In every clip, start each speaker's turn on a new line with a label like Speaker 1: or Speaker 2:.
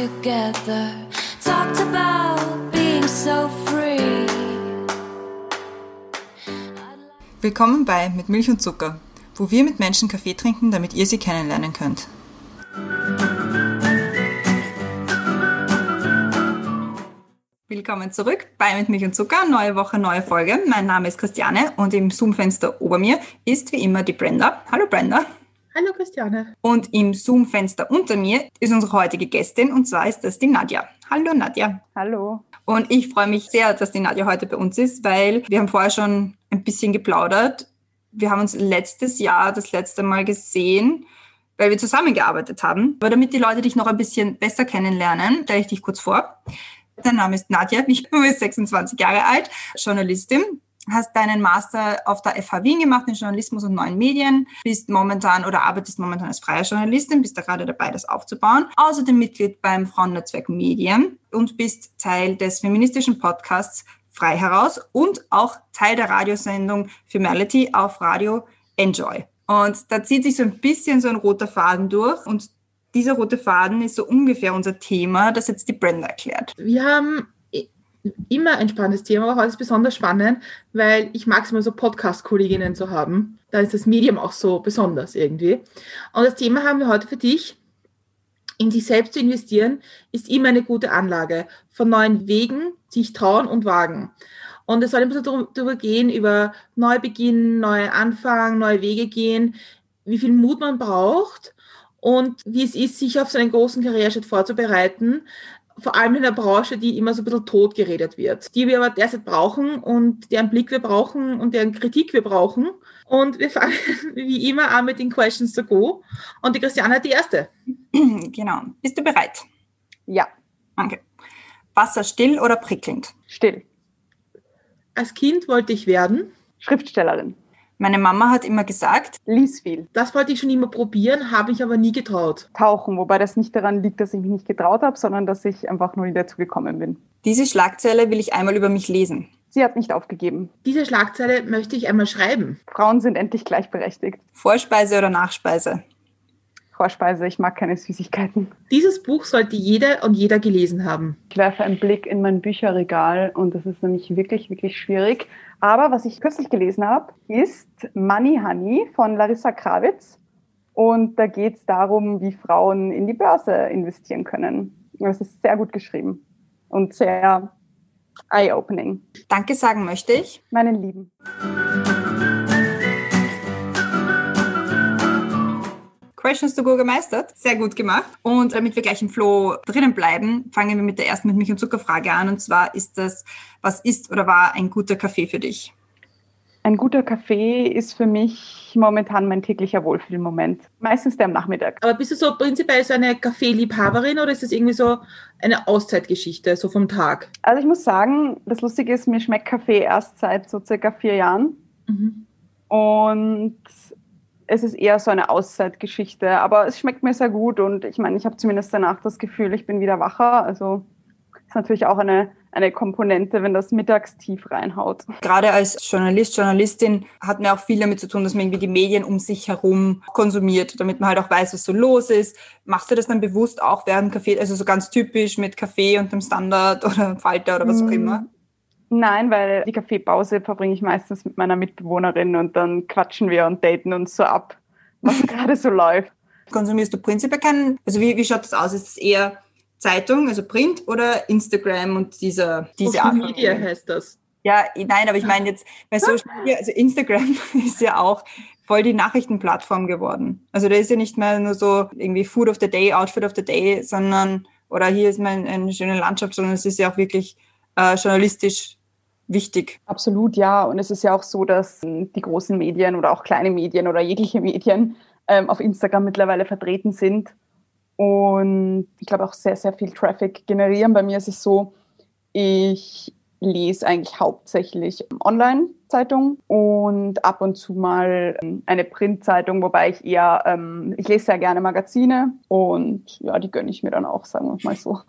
Speaker 1: together. Talked about being so free.
Speaker 2: Willkommen bei Mit Milch und Zucker, wo wir mit Menschen Kaffee trinken, damit ihr sie kennenlernen könnt. Willkommen zurück bei Mit Milch und Zucker, neue Woche, neue Folge. Mein Name ist Christiane und im Zoom-Fenster ober mir ist wie immer die Brenda. Hallo Brenda.
Speaker 3: Hallo Christiane.
Speaker 2: Und im Zoom-Fenster unter mir ist unsere heutige Gästin und zwar ist das die Nadja. Hallo Nadja.
Speaker 3: Hallo.
Speaker 2: Und ich freue mich sehr, dass die Nadja heute bei uns ist, weil wir haben vorher schon ein bisschen geplaudert. Wir haben uns letztes Jahr das letzte Mal gesehen, weil wir zusammengearbeitet haben. Aber damit die Leute dich noch ein bisschen besser kennenlernen, stelle ich dich kurz vor. Dein Name ist Nadja, ich bin 26 Jahre alt, Journalistin, hast deinen Master auf der FH Wien gemacht in Journalismus und neuen Medien, bist momentan oder arbeitest momentan als freie Journalistin, bist da gerade dabei, das aufzubauen. Außerdem Mitglied beim Frauennetzwerk Medien und bist Teil des feministischen Podcasts Frei heraus und auch Teil der Radiosendung Femality auf Radio Enjoy. Und da zieht sich so ein bisschen so ein roter Faden durch und dieser rote Faden ist so ungefähr unser Thema, das jetzt die Brenda erklärt.
Speaker 3: Wir haben immer ein spannendes Thema, aber heute ist besonders spannend, weil ich mag es immer so Podcast-Kolleginnen zu haben. Da ist das Medium auch so besonders irgendwie. Und das Thema haben wir heute für dich. In sich selbst zu investieren ist immer eine gute Anlage. Von neuen Wegen sich trauen und wagen. Und es soll ein bisschen darüber gehen, über Neubeginn, neue Anfang, neue Wege gehen, wie viel Mut man braucht und wie es ist, sich auf so einen großen Karriereschritt vorzubereiten, vor allem in der Branche, die immer so ein bisschen tot geredet wird, die wir aber derzeit brauchen und deren Blick wir brauchen und deren Kritik wir brauchen. Und wir fangen wie immer an mit den Questions to go. Und die Christiane hat die erste.
Speaker 2: Genau. Bist du bereit?
Speaker 4: Ja.
Speaker 2: Danke. Wasser still oder prickelnd?
Speaker 4: Still.
Speaker 3: Als Kind wollte ich werden.
Speaker 4: Schriftstellerin.
Speaker 2: Meine Mama hat immer gesagt,
Speaker 4: Lies viel.
Speaker 3: Das wollte ich schon immer probieren, habe ich aber nie getraut.
Speaker 4: Tauchen, wobei das nicht daran liegt, dass ich mich nicht getraut habe, sondern dass ich einfach nur nie dazu gekommen bin.
Speaker 2: diese Schlagzeile will ich einmal über mich lesen.
Speaker 4: Sie hat nicht aufgegeben.
Speaker 3: Diese Schlagzeile möchte ich einmal schreiben.
Speaker 4: Frauen sind endlich gleichberechtigt.
Speaker 2: Vorspeise oder Nachspeise?
Speaker 4: Vorspeise, ich mag keine Süßigkeiten.
Speaker 3: Dieses Buch sollte jede und jeder gelesen haben.
Speaker 4: Ich werfe einen Blick in mein Bücherregal und das ist nämlich wirklich, wirklich schwierig. Aber was ich kürzlich gelesen habe, ist Money Honey von Larissa Krawitz. Und da geht es darum, wie Frauen in die Börse investieren können. Das ist sehr gut geschrieben und sehr eye-opening.
Speaker 2: Danke sagen möchte ich.
Speaker 4: Meinen Lieben.
Speaker 2: Questions to go gemeistert. Sehr gut gemacht. Und damit wir gleich im Flow drinnen bleiben, fangen wir mit der ersten mit Milch und Zuckerfrage an. Und zwar ist das, was ist oder war ein guter Kaffee für dich?
Speaker 4: Ein guter Kaffee ist für mich momentan mein täglicher Wohlfühlmoment. Meistens der am Nachmittag.
Speaker 3: Aber bist du so prinzipiell so eine Kaffeeliebhaberin oder ist das irgendwie so eine Auszeitgeschichte, so vom Tag?
Speaker 4: Also ich muss sagen, das Lustige ist, mir schmeckt Kaffee erst seit so circa vier Jahren.
Speaker 3: Mhm.
Speaker 4: Und es ist eher so eine Auszeitgeschichte. Aber es schmeckt mir sehr gut und ich meine, ich habe zumindest danach das Gefühl, ich bin wieder wacher. Also ist natürlich auch eine, eine Komponente, wenn das mittags tief reinhaut.
Speaker 2: Gerade als Journalist, Journalistin hat man auch viel damit zu tun, dass man irgendwie die Medien um sich herum konsumiert, damit man halt auch weiß, was so los ist. Machst du das dann bewusst auch während Kaffee, also so ganz typisch mit Kaffee und dem Standard oder Falter oder was auch
Speaker 4: Mm,
Speaker 2: immer?
Speaker 4: Nein, weil die Kaffeepause verbringe ich meistens mit meiner Mitbewohnerin und dann quatschen wir und daten uns so ab, was gerade so läuft.
Speaker 2: Konsumierst du prinzipiell keinen, also wie, wie schaut das aus? Ist das eher Zeitung, also Print oder Instagram und dieser, diese
Speaker 3: Social
Speaker 2: Art von
Speaker 3: Media heißt das.
Speaker 2: Ja, nein, aber ich meine jetzt bei Social Media, also Instagram ist ja auch voll die Nachrichtenplattform geworden. Also da ist ja nicht mehr nur so irgendwie Food of the Day, Outfit of the Day, sondern oder hier ist mal eine schöne Landschaft, sondern es ist ja auch wirklich äh, journalistisch wichtig.
Speaker 4: Absolut, ja. Und es ist ja auch so, dass ähm, die großen Medien oder auch kleine Medien oder jegliche Medien ähm, auf Instagram mittlerweile vertreten sind und ich glaube auch sehr, sehr viel Traffic generieren. Bei mir ist es so, ich lese eigentlich hauptsächlich Online-Zeitung und ab und zu mal ähm, eine Printzeitung, wobei ich eher, ähm, ich lese sehr gerne Magazine und ja, die gönne ich mir dann auch, sagen wir mal so.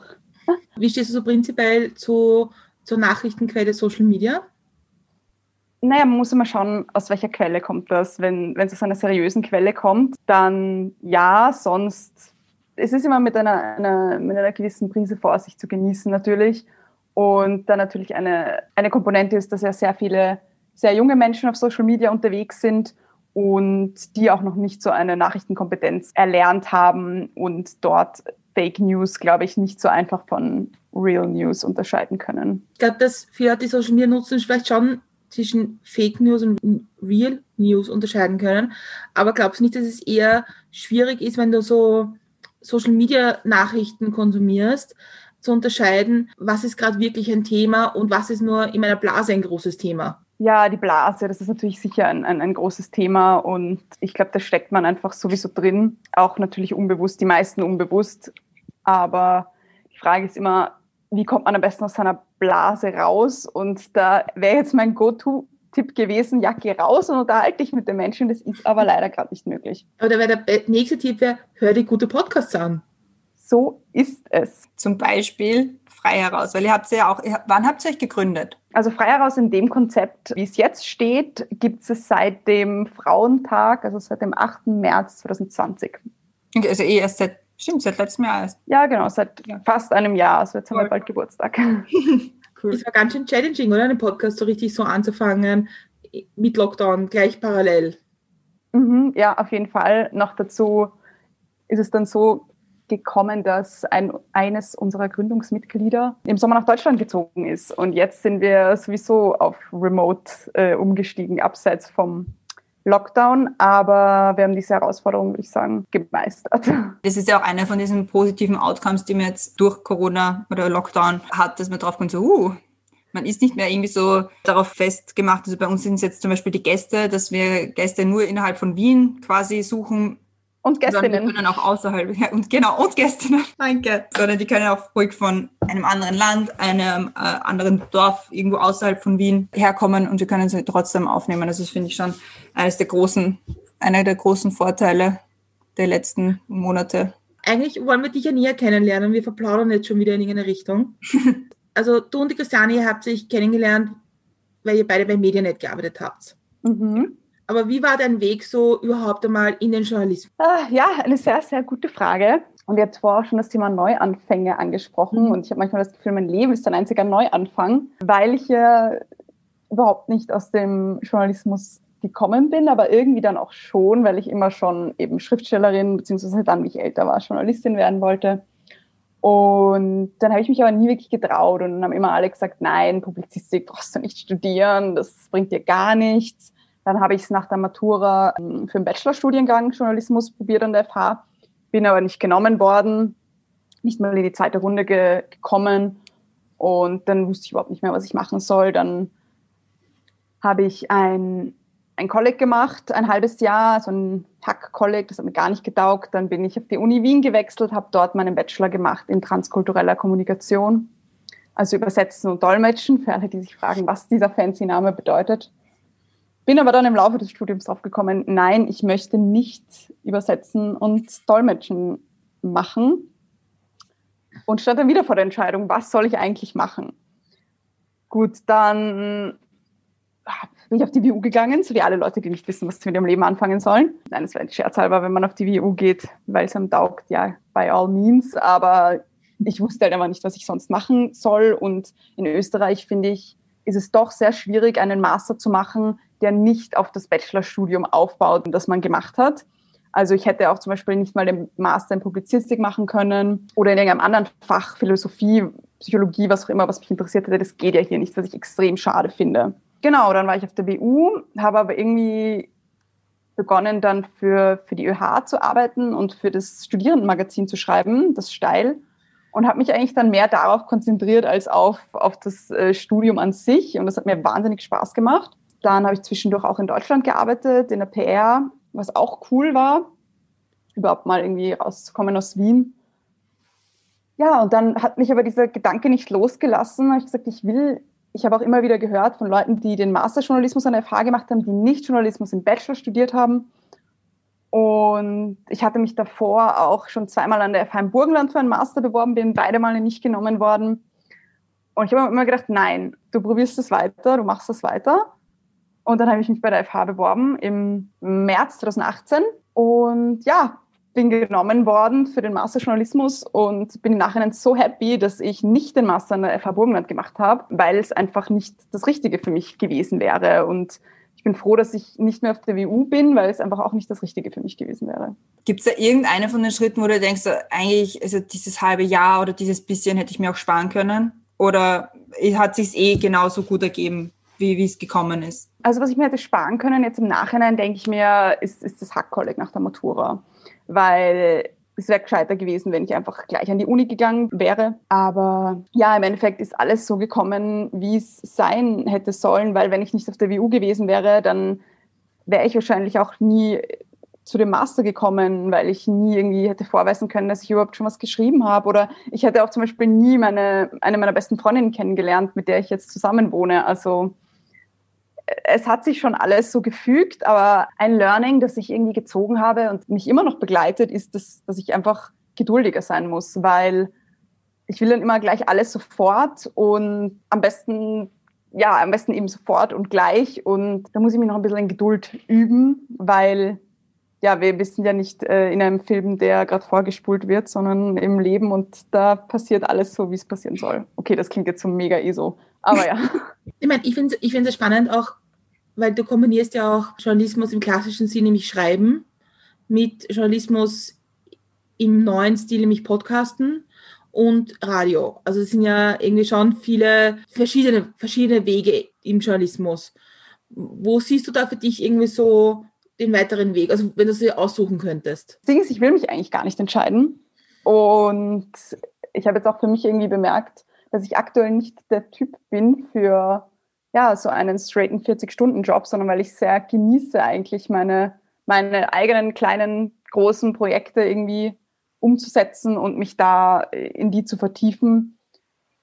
Speaker 3: Wie stehst du so prinzipiell zu, zur Nachrichtenquelle Social Media?
Speaker 4: Naja, man muss immer schauen, aus welcher Quelle kommt das. Wenn es aus einer seriösen Quelle kommt, dann ja, sonst es ist immer mit einer, einer, mit einer gewissen Prise Vorsicht zu genießen natürlich. Und dann natürlich eine, eine Komponente ist, dass ja sehr viele sehr junge Menschen auf Social Media unterwegs sind und die auch noch nicht so eine Nachrichtenkompetenz erlernt haben und dort Fake News, glaube ich, nicht so einfach von Real News unterscheiden können.
Speaker 3: Ich glaube, dass viele die Social Media nutzen, vielleicht schon zwischen Fake News und Real News unterscheiden können. Aber glaubst du nicht, dass es eher schwierig ist, wenn du so Social Media Nachrichten konsumierst, zu unterscheiden, was ist gerade wirklich ein Thema und was ist nur in meiner Blase ein großes Thema?
Speaker 4: Ja, die Blase, das ist natürlich sicher ein, ein, ein großes Thema und ich glaube, da steckt man einfach sowieso drin, auch natürlich unbewusst, die meisten unbewusst. Aber die Frage ist immer, wie kommt man am besten aus seiner Blase raus? Und da wäre jetzt mein Go-To-Tipp gewesen, ja, geh raus und unterhalte dich mit den Menschen. Das ist aber leider gerade nicht möglich.
Speaker 3: Wäre der nächste Tipp, wäre, hör dir gute Podcasts an.
Speaker 4: So ist es.
Speaker 2: Zum Beispiel frei heraus, weil ihr habt ja auch, wann habt ihr euch gegründet?
Speaker 4: Also frei heraus in dem Konzept, wie es jetzt steht, gibt es seit dem Frauentag, also seit dem 8. März 2020.
Speaker 2: Okay, also eh erst seit Stimmt, seit letztem Jahr erst.
Speaker 4: Ja, genau, seit ja. fast einem Jahr. Also jetzt haben wir bald Geburtstag.
Speaker 3: cool. Es war ganz schön challenging, oder? Einen Podcast so richtig so anzufangen, mit Lockdown, gleich parallel.
Speaker 4: Mhm, ja, auf jeden Fall. Noch dazu ist es dann so gekommen, dass ein, eines unserer Gründungsmitglieder im Sommer nach Deutschland gezogen ist. Und jetzt sind wir sowieso auf Remote äh, umgestiegen, abseits vom Lockdown, aber wir haben diese Herausforderung, würde ich sagen, gemeistert.
Speaker 2: Das ist ja auch einer von diesen positiven Outcomes, die man jetzt durch Corona oder Lockdown hat, dass man drauf kommt, so, uh, man ist nicht mehr irgendwie so darauf festgemacht. Also bei uns sind es jetzt zum Beispiel die Gäste, dass wir Gäste nur innerhalb von Wien quasi suchen,
Speaker 4: und Gästinnen.
Speaker 2: Wir können auch außerhalb, ja, und genau, und Gästinnen, danke. Sondern die können auch ruhig von einem anderen Land, einem äh, anderen Dorf, irgendwo außerhalb von Wien herkommen und wir können sie trotzdem aufnehmen. Also das finde ich schon eines der großen, einer der großen Vorteile der letzten Monate.
Speaker 3: Eigentlich wollen wir dich ja näher kennenlernen. Wir verplaudern jetzt schon wieder in irgendeine Richtung. also du und die Christiane, ihr habt sich kennengelernt, weil ihr beide bei Medianet gearbeitet habt. Mhm. Aber wie war dein Weg so überhaupt einmal in den Journalismus?
Speaker 4: Ah, ja, eine sehr, sehr gute Frage. Und ihr habt vorher auch schon das Thema Neuanfänge angesprochen. Mhm. Und ich habe manchmal das Gefühl, mein Leben ist ein einziger Neuanfang, weil ich ja überhaupt nicht aus dem Journalismus gekommen bin, aber irgendwie dann auch schon, weil ich immer schon eben Schriftstellerin, beziehungsweise dann, wie ich älter war, Journalistin werden wollte. Und dann habe ich mich aber nie wirklich getraut und dann haben immer alle gesagt, nein, Publizistik brauchst du nicht studieren, das bringt dir gar nichts. Dann habe ich es nach der Matura ähm, für einen Bachelorstudiengang Journalismus probiert an der FH, bin aber nicht genommen worden, nicht mal in die zweite Runde ge gekommen und dann wusste ich überhaupt nicht mehr, was ich machen soll. Dann habe ich ein, ein Kolleg gemacht, ein halbes Jahr, so ein Hack-Kolleg, das hat mir gar nicht getaugt. Dann bin ich auf die Uni Wien gewechselt, habe dort meinen Bachelor gemacht in transkultureller Kommunikation, also Übersetzen und Dolmetschen, für alle, die sich fragen, was dieser fancy Name bedeutet. Bin aber dann im Laufe des Studiums drauf gekommen, nein, ich möchte nicht übersetzen und dolmetschen machen. Und stand dann wieder vor der Entscheidung, was soll ich eigentlich machen? Gut, dann bin ich auf die WU gegangen, so wie alle Leute, die nicht wissen, was sie mit ihrem Leben anfangen sollen. Nein, es wäre ein scherzhalber, wenn man auf die WU geht, weil es einem taugt, ja, by all means. Aber ich wusste halt einfach nicht, was ich sonst machen soll. Und in Österreich, finde ich, ist es doch sehr schwierig, einen Master zu machen, der nicht auf das Bachelorstudium aufbaut, das man gemacht hat. Also ich hätte auch zum Beispiel nicht mal den Master in Publizistik machen können oder in irgendeinem anderen Fach, Philosophie, Psychologie, was auch immer, was mich interessiert hätte. Das geht ja hier nicht, was ich extrem schade finde. Genau, dann war ich auf der BU, habe aber irgendwie begonnen dann für, für die ÖH zu arbeiten und für das Studierendenmagazin zu schreiben, das Steil. Und habe mich eigentlich dann mehr darauf konzentriert als auf, auf das äh, Studium an sich. Und das hat mir wahnsinnig Spaß gemacht. Dann habe ich zwischendurch auch in Deutschland gearbeitet, in der PR, was auch cool war, überhaupt mal irgendwie rauszukommen aus Wien. Ja, und dann hat mich aber dieser Gedanke nicht losgelassen. Da habe ich gesagt, ich will, ich habe auch immer wieder gehört von Leuten, die den Masterjournalismus an der FH gemacht haben, die nicht Journalismus im Bachelor studiert haben. Und ich hatte mich davor auch schon zweimal an der FH im Burgenland für einen Master beworben, bin beide Male nicht genommen worden. Und ich habe immer gedacht, nein, du probierst es weiter, du machst es weiter. Und dann habe ich mich bei der FH beworben im März 2018. Und ja, bin genommen worden für den Master Journalismus und bin im Nachhinein so happy, dass ich nicht den Master an der FH Burgenland gemacht habe, weil es einfach nicht das Richtige für mich gewesen wäre. Und ich bin froh, dass ich nicht mehr auf der WU bin, weil es einfach auch nicht das Richtige für mich gewesen wäre.
Speaker 2: Gibt es da irgendeine von den Schritten, wo du denkst, eigentlich, also dieses halbe Jahr oder dieses bisschen hätte ich mir auch sparen können? Oder hat sich eh genauso gut ergeben, wie, wie es gekommen ist?
Speaker 4: Also was ich mir hätte sparen können, jetzt im Nachhinein denke ich mir, ist, ist das Hackkolleg nach der Matura weil es wäre gescheiter gewesen, wenn ich einfach gleich an die Uni gegangen wäre. Aber ja, im Endeffekt ist alles so gekommen, wie es sein hätte sollen, weil wenn ich nicht auf der WU gewesen wäre, dann wäre ich wahrscheinlich auch nie zu dem Master gekommen, weil ich nie irgendwie hätte vorweisen können, dass ich überhaupt schon was geschrieben habe. Oder ich hätte auch zum Beispiel nie meine, eine meiner besten Freundinnen kennengelernt, mit der ich jetzt zusammen wohne. Also es hat sich schon alles so gefügt, aber ein Learning, das ich irgendwie gezogen habe und mich immer noch begleitet, ist, dass, dass ich einfach geduldiger sein muss, weil ich will dann immer gleich alles sofort und am besten, ja, am besten eben sofort und gleich. Und da muss ich mich noch ein bisschen in Geduld üben, weil ja, wir wissen ja nicht äh, in einem Film, der gerade vorgespult wird, sondern im Leben und da passiert alles so, wie es passieren soll. Okay, das klingt jetzt so mega eh so, aber ja.
Speaker 3: Ich meine, ich finde es ich spannend auch, weil du kombinierst ja auch Journalismus im klassischen Sinn, nämlich Schreiben, mit Journalismus im neuen Stil, nämlich Podcasten und Radio. Also es sind ja irgendwie schon viele verschiedene, verschiedene Wege im Journalismus. Wo siehst du da für dich irgendwie so den weiteren Weg? Also wenn du sie aussuchen könntest.
Speaker 4: Das Ding ist, ich will mich eigentlich gar nicht entscheiden. Und ich habe jetzt auch für mich irgendwie bemerkt, dass ich aktuell nicht der Typ bin für ja, so einen straighten 40-Stunden-Job, sondern weil ich sehr genieße, eigentlich meine, meine eigenen kleinen, großen Projekte irgendwie umzusetzen und mich da in die zu vertiefen.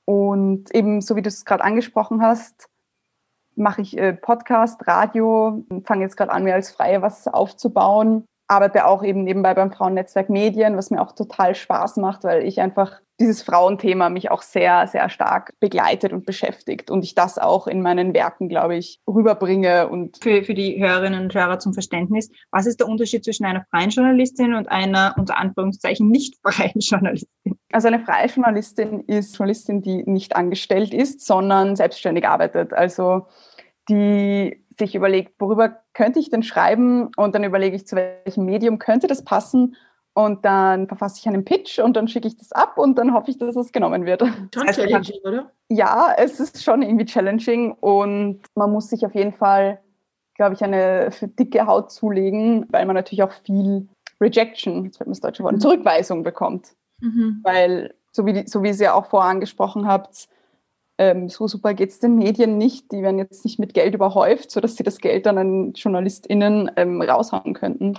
Speaker 4: Und eben, so wie du es gerade angesprochen hast, mache ich äh, Podcast, Radio, fange jetzt gerade an, mir als Freie was aufzubauen arbeite auch eben nebenbei beim Frauennetzwerk Medien, was mir auch total Spaß macht, weil ich einfach dieses Frauenthema mich auch sehr, sehr stark begleitet und beschäftigt und ich das auch in meinen Werken, glaube ich, rüberbringe. Und
Speaker 2: für, für die Hörerinnen und Hörer zum Verständnis, was ist der Unterschied zwischen einer freien Journalistin und einer unter Anführungszeichen nicht freien Journalistin?
Speaker 4: Also eine freie Journalistin ist Journalistin, die nicht angestellt ist, sondern selbstständig arbeitet. Also die sich überlegt, worüber könnte ich denn schreiben und dann überlege ich, zu welchem Medium könnte das passen und dann verfasse ich einen Pitch und dann schicke ich das ab und dann hoffe ich, dass es genommen wird.
Speaker 3: Schon also, challenging, oder?
Speaker 4: Ja, es ist schon irgendwie challenging und man muss sich auf jeden Fall, glaube ich, eine dicke Haut zulegen, weil man natürlich auch viel Rejection, jetzt fällt mir das deutsche Wort, mhm. Zurückweisung bekommt. Mhm. Weil, so wie, die, so wie ihr ja auch vorher angesprochen habt, ähm, so super geht es den Medien nicht. Die werden jetzt nicht mit Geld überhäuft, sodass sie das Geld dann an JournalistInnen ähm, raushauen könnten.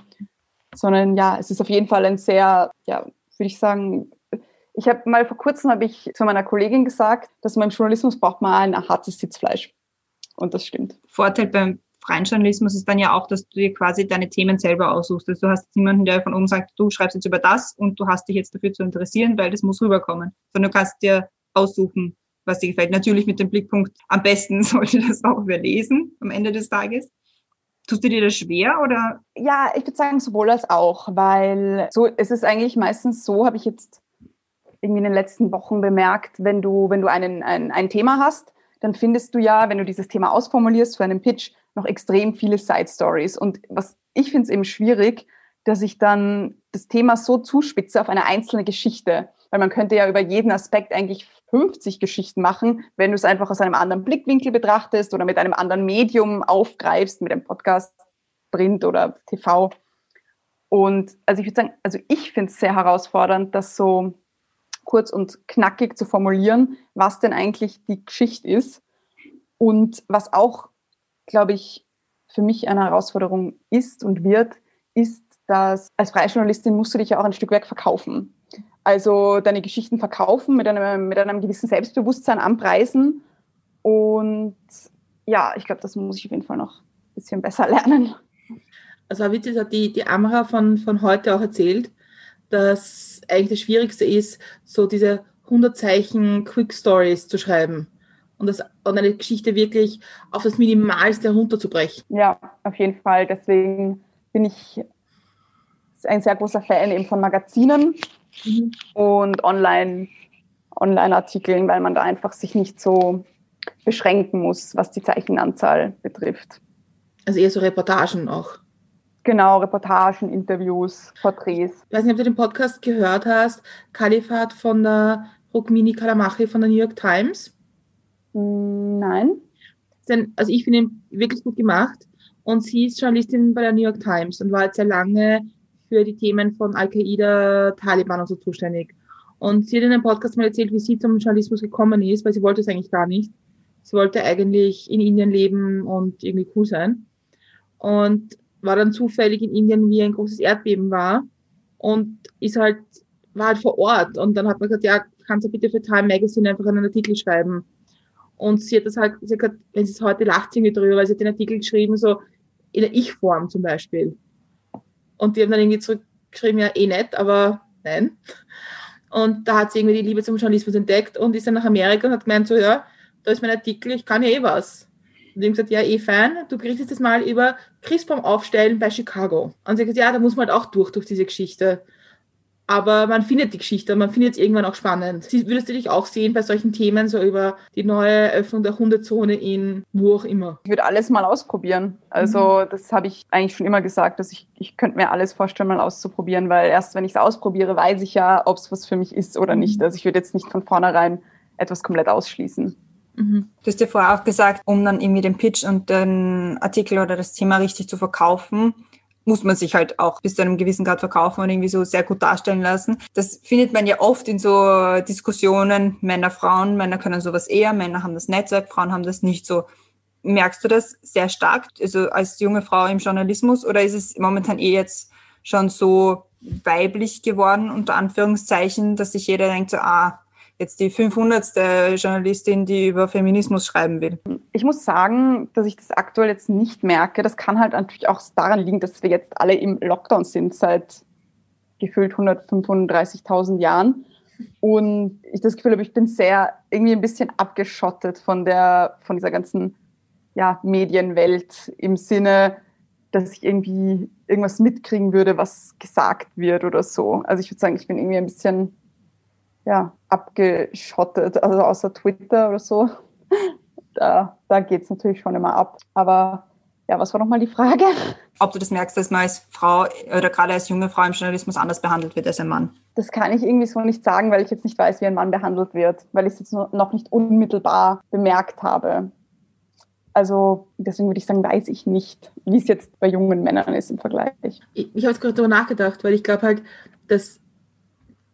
Speaker 4: Sondern ja, es ist auf jeden Fall ein sehr, ja, würde ich sagen, ich habe mal vor kurzem habe ich zu meiner Kollegin gesagt, dass man im Journalismus braucht man ein hartes Sitzfleisch. Und das stimmt.
Speaker 2: Vorteil beim freien Journalismus ist dann ja auch, dass du dir quasi deine Themen selber aussuchst. Also du hast niemanden, der von oben sagt, du schreibst jetzt über das und du hast dich jetzt dafür zu interessieren, weil das muss rüberkommen. Sondern du kannst dir aussuchen, was dir gefällt. Natürlich mit dem Blickpunkt, am besten sollte das auch überlesen am Ende des Tages. Tust du dir das schwer oder?
Speaker 4: Ja, ich würde sagen sowohl als auch, weil so es ist eigentlich meistens so, habe ich jetzt irgendwie in den letzten Wochen bemerkt, wenn du wenn du einen, ein, ein Thema hast, dann findest du ja, wenn du dieses Thema ausformulierst für einen Pitch, noch extrem viele Side Stories. Und was ich finde es eben schwierig, dass ich dann das Thema so zuspitze auf eine einzelne Geschichte. Weil man könnte ja über jeden Aspekt eigentlich 50 Geschichten machen, wenn du es einfach aus einem anderen Blickwinkel betrachtest oder mit einem anderen Medium aufgreifst, mit einem Podcast, Print oder TV. Und also ich würde sagen, also ich finde es sehr herausfordernd, das so kurz und knackig zu formulieren, was denn eigentlich die Geschichte ist. Und was auch, glaube ich, für mich eine Herausforderung ist und wird, ist, dass als Freijournalistin musst du dich ja auch ein Stück weit verkaufen. Also deine Geschichten verkaufen, mit einem, mit einem gewissen Selbstbewusstsein anpreisen. Und ja, ich glaube, das muss ich auf jeden Fall noch ein bisschen besser lernen.
Speaker 3: Also witzig hat die, die Amra von, von heute auch erzählt, dass eigentlich das Schwierigste ist, so diese 100 Zeichen Quick Stories zu schreiben und, das, und eine Geschichte wirklich auf das Minimalste herunterzubrechen.
Speaker 4: Ja, auf jeden Fall. Deswegen bin ich ein sehr großer Fan eben von Magazinen mhm. und Online, Online-Artikeln, weil man da einfach sich nicht so beschränken muss, was die Zeichenanzahl betrifft.
Speaker 3: Also eher so Reportagen auch.
Speaker 4: Genau, Reportagen, Interviews, Porträts.
Speaker 3: Ich weiß nicht, ob du den Podcast gehört hast, Kalifat von der Rukmini Kalamachi von der New York Times.
Speaker 4: Mm, nein.
Speaker 3: Also ich finde ihn wirklich gut gemacht und sie ist Journalistin bei der New York Times und war jetzt sehr lange für die Themen von Al-Qaida, Taliban und so zuständig. Und sie hat in einem Podcast mal erzählt, wie sie zum Journalismus gekommen ist, weil sie wollte es eigentlich gar nicht. Sie wollte eigentlich in Indien leben und irgendwie cool sein. Und war dann zufällig in Indien, wie ein großes Erdbeben war. Und ist halt, war halt vor Ort. Und dann hat man gesagt, ja, kannst du bitte für Time Magazine einfach einen Artikel schreiben. Und sie hat das halt, sie hat gesagt, wenn sie es heute lacht sie drüber, weil sie hat den Artikel geschrieben, so in der Ich-Form zum Beispiel. Und die haben dann irgendwie zurückgeschrieben, ja, eh nett, aber nein. Und da hat sie irgendwie die Liebe zum Journalismus entdeckt und ist dann nach Amerika und hat gemeint, so, ja, da ist mein Artikel, ich kann ja eh was. Und ihm gesagt, ja, eh fein, du berichtest das mal über Christbaum aufstellen bei Chicago. Und sie hat gesagt, ja, da muss man halt auch durch, durch diese Geschichte aber man findet die Geschichte, man findet es irgendwann auch spannend. Würdest du dich auch sehen bei solchen Themen, so über die neue Eröffnung der Hundezone in wo auch immer?
Speaker 4: Ich würde alles mal ausprobieren. Also mhm. das habe ich eigentlich schon immer gesagt, dass ich, ich könnte mir alles vorstellen, mal auszuprobieren, weil erst wenn ich es ausprobiere, weiß ich ja, ob es was für mich ist oder nicht. Mhm. Also ich würde jetzt nicht von vornherein etwas komplett ausschließen.
Speaker 2: Mhm. Du hast ja vorher auch gesagt, um dann irgendwie den Pitch und den Artikel oder das Thema richtig zu verkaufen, muss man sich halt auch bis zu einem gewissen Grad verkaufen und irgendwie so sehr gut darstellen lassen. Das findet man ja oft in so Diskussionen Männer, Frauen. Männer können sowas eher, Männer haben das Netzwerk, Frauen haben das nicht so. Merkst du das sehr stark, also als junge Frau im Journalismus oder ist es momentan eh jetzt schon so weiblich geworden, unter Anführungszeichen, dass sich jeder denkt so, ah, jetzt die 500. Journalistin, die über Feminismus schreiben will?
Speaker 4: Ich muss sagen, dass ich das aktuell jetzt nicht merke. Das kann halt natürlich auch daran liegen, dass wir jetzt alle im Lockdown sind seit gefühlt 135.000 Jahren. Und ich das Gefühl habe, ich bin sehr irgendwie ein bisschen abgeschottet von der, von dieser ganzen ja, Medienwelt im Sinne, dass ich irgendwie irgendwas mitkriegen würde, was gesagt wird oder so. Also ich würde sagen, ich bin irgendwie ein bisschen ja, abgeschottet, also außer Twitter oder so. Da, da geht es natürlich schon immer ab. Aber ja, was war nochmal die Frage?
Speaker 2: Ob du das merkst, dass man als Frau oder gerade als junge Frau im Journalismus anders behandelt wird als ein Mann?
Speaker 4: Das kann ich irgendwie so nicht sagen, weil ich jetzt nicht weiß, wie ein Mann behandelt wird, weil ich es jetzt noch nicht unmittelbar bemerkt habe. Also deswegen würde ich sagen, weiß ich nicht, wie es jetzt bei jungen Männern ist im Vergleich.
Speaker 3: Ich, ich habe jetzt gerade darüber nachgedacht, weil ich glaube halt, dass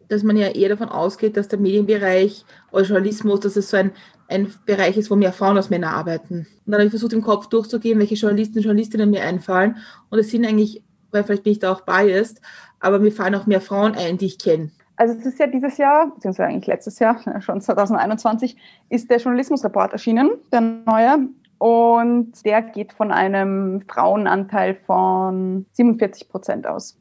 Speaker 3: dass man ja eher davon ausgeht, dass der Medienbereich oder Journalismus, dass es so ein, ein Bereich ist, wo mehr Frauen als Männer arbeiten. Und dann habe ich versucht, im Kopf durchzugehen, welche Journalisten und Journalistinnen mir einfallen. Und es sind eigentlich, weil vielleicht bin ich da auch biased, aber mir fallen auch mehr Frauen ein, die ich kenne.
Speaker 4: Also es ist ja dieses Jahr, beziehungsweise eigentlich letztes Jahr, schon 2021, ist der Journalismusreport erschienen, der neue. Und der geht von einem Frauenanteil von 47 Prozent aus.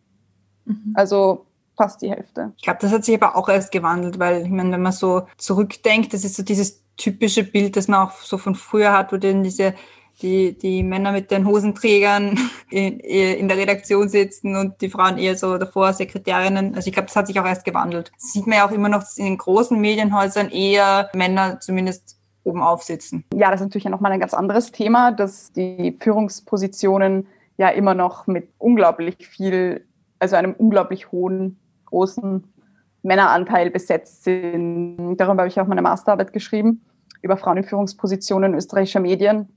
Speaker 4: Mhm. Also fast die Hälfte.
Speaker 2: Ich glaube, das hat sich aber auch erst gewandelt, weil ich meine, wenn man so zurückdenkt, das ist so dieses typische Bild, das man auch so von früher hat, wo dann diese die, die Männer mit den Hosenträgern in, in der Redaktion sitzen und die Frauen eher so davor Sekretärinnen. Also ich glaube, das hat sich auch erst gewandelt. Das sieht man ja auch immer noch in den großen Medienhäusern eher Männer zumindest oben aufsitzen.
Speaker 4: Ja, das ist natürlich nochmal ein ganz anderes Thema, dass die Führungspositionen ja immer noch mit unglaublich viel, also einem unglaublich hohen großen Männeranteil besetzt sind. Darüber habe ich auch meine Masterarbeit geschrieben, über Frauen in Führungspositionen österreichischer Medien.